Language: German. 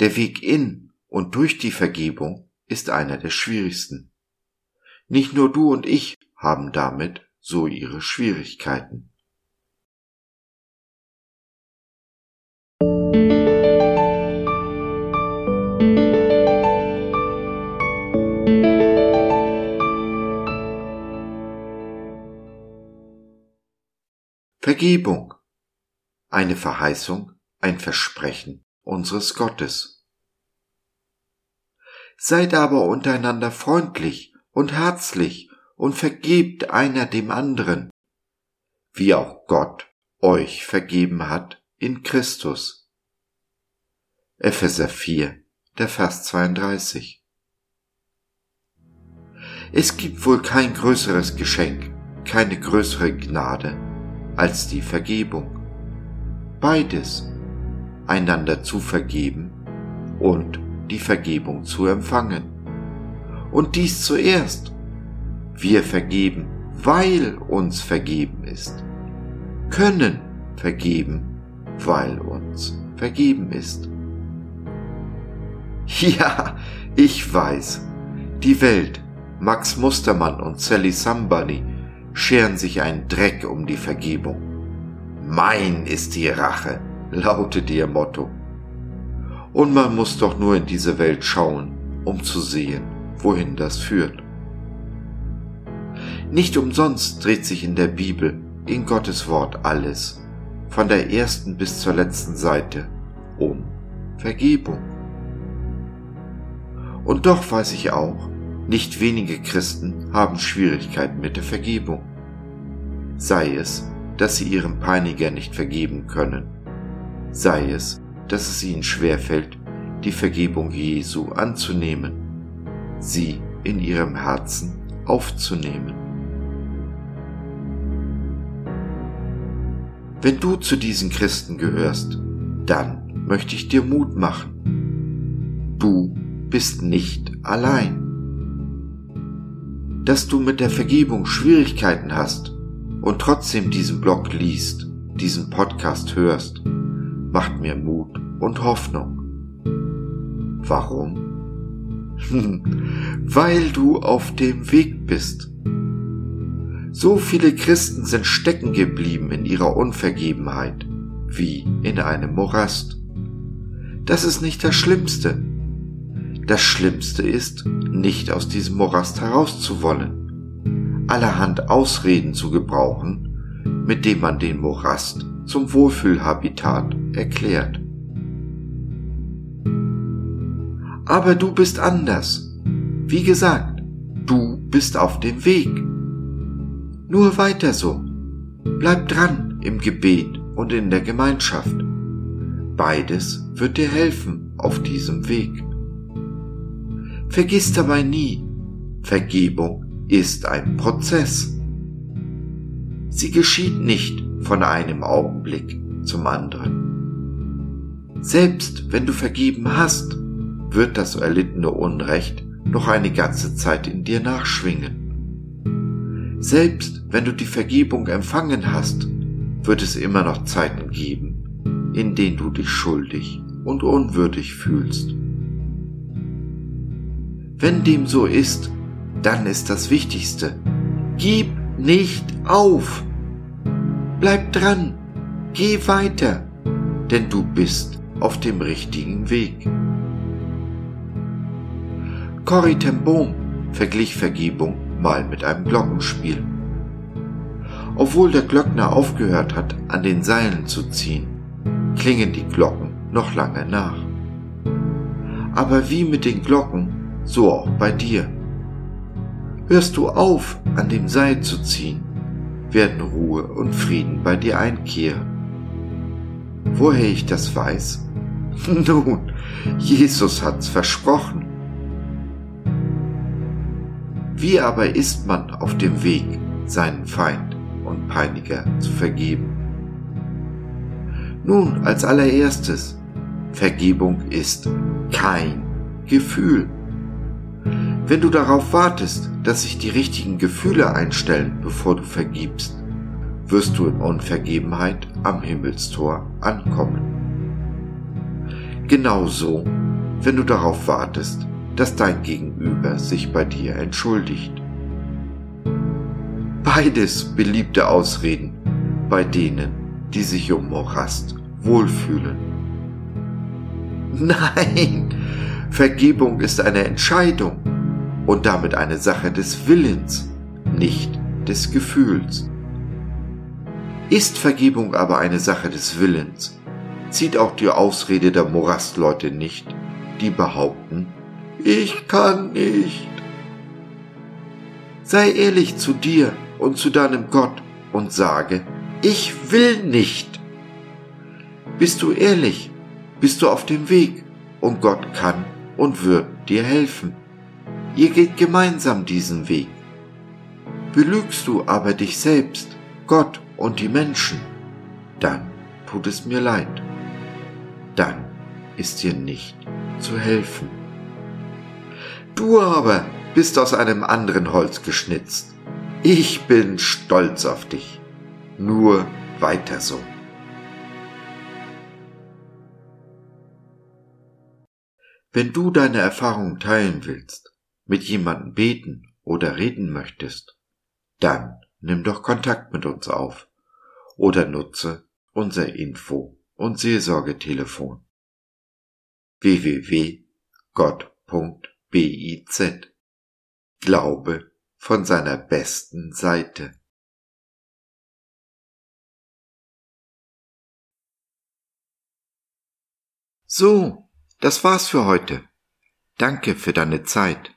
Der Weg in und durch die Vergebung ist einer der schwierigsten. Nicht nur du und ich haben damit so ihre Schwierigkeiten. Vergebung. Eine Verheißung, ein Versprechen unseres Gottes. Seid aber untereinander freundlich und herzlich und vergebt einer dem anderen, wie auch Gott euch vergeben hat in Christus. Epheser 4, der Vers 32. Es gibt wohl kein größeres Geschenk, keine größere Gnade als die Vergebung. Beides, einander zu vergeben und die Vergebung zu empfangen. Und dies zuerst. Wir vergeben, weil uns vergeben ist. Können vergeben, weil uns vergeben ist. Ja, ich weiß, die Welt, Max Mustermann und Sally Sambani scheren sich einen Dreck um die Vergebung. Mein ist die Rache, lautet ihr Motto. Und man muss doch nur in diese Welt schauen, um zu sehen, wohin das führt. Nicht umsonst dreht sich in der Bibel, in Gottes Wort alles, von der ersten bis zur letzten Seite, um Vergebung. Und doch weiß ich auch, nicht wenige Christen haben Schwierigkeiten mit der Vergebung. Sei es, dass sie ihrem Peiniger nicht vergeben können, sei es, dass es ihnen schwerfällt, die Vergebung Jesu anzunehmen, sie in ihrem Herzen aufzunehmen. Wenn du zu diesen Christen gehörst, dann möchte ich dir Mut machen. Du bist nicht allein dass du mit der Vergebung Schwierigkeiten hast und trotzdem diesen Blog liest, diesen Podcast hörst, macht mir Mut und Hoffnung. Warum? Weil du auf dem Weg bist. So viele Christen sind stecken geblieben in ihrer Unvergebenheit, wie in einem Morast. Das ist nicht das Schlimmste. Das Schlimmste ist, nicht aus diesem Morast herauszuwollen, allerhand Ausreden zu gebrauchen, mit dem man den Morast zum Wohlfühlhabitat erklärt. Aber du bist anders. Wie gesagt, du bist auf dem Weg. Nur weiter so. Bleib dran im Gebet und in der Gemeinschaft. Beides wird dir helfen auf diesem Weg. Vergiss dabei nie, Vergebung ist ein Prozess. Sie geschieht nicht von einem Augenblick zum anderen. Selbst wenn du vergeben hast, wird das erlittene Unrecht noch eine ganze Zeit in dir nachschwingen. Selbst wenn du die Vergebung empfangen hast, wird es immer noch Zeiten geben, in denen du dich schuldig und unwürdig fühlst. Wenn dem so ist, dann ist das Wichtigste. Gib nicht auf. Bleib dran. Geh weiter, denn du bist auf dem richtigen Weg. Corrie ten verglich Vergebung mal mit einem Glockenspiel. Obwohl der Glöckner aufgehört hat, an den Seilen zu ziehen, klingen die Glocken noch lange nach. Aber wie mit den Glocken so auch bei dir. Hörst du auf, an dem Seil zu ziehen, werden Ruhe und Frieden bei dir einkehren. Woher ich das weiß? Nun, Jesus hat's versprochen. Wie aber ist man auf dem Weg, seinen Feind und Peiniger zu vergeben? Nun, als allererstes, Vergebung ist kein Gefühl. Wenn du darauf wartest, dass sich die richtigen Gefühle einstellen, bevor du vergibst, wirst du in Unvergebenheit am Himmelstor ankommen. Genauso, wenn du darauf wartest, dass dein Gegenüber sich bei dir entschuldigt. Beides beliebte Ausreden bei denen, die sich um Morast wohlfühlen. Nein, Vergebung ist eine Entscheidung und damit eine Sache des Willens, nicht des Gefühls. Ist Vergebung aber eine Sache des Willens, zieht auch die Ausrede der Morastleute nicht, die behaupten, ich kann nicht. Sei ehrlich zu dir und zu deinem Gott und sage, ich will nicht. Bist du ehrlich, bist du auf dem Weg und Gott kann und wird dir helfen. Ihr geht gemeinsam diesen Weg. Belügst du aber dich selbst, Gott und die Menschen, dann tut es mir leid. Dann ist dir nicht zu helfen. Du aber bist aus einem anderen Holz geschnitzt. Ich bin stolz auf dich. Nur weiter so. Wenn du deine Erfahrungen teilen willst, mit jemandem beten oder reden möchtest, dann nimm doch Kontakt mit uns auf oder nutze unser Info- und Seelsorgetelefon www.gott.biz Glaube von seiner besten Seite. So, das war's für heute. Danke für deine Zeit.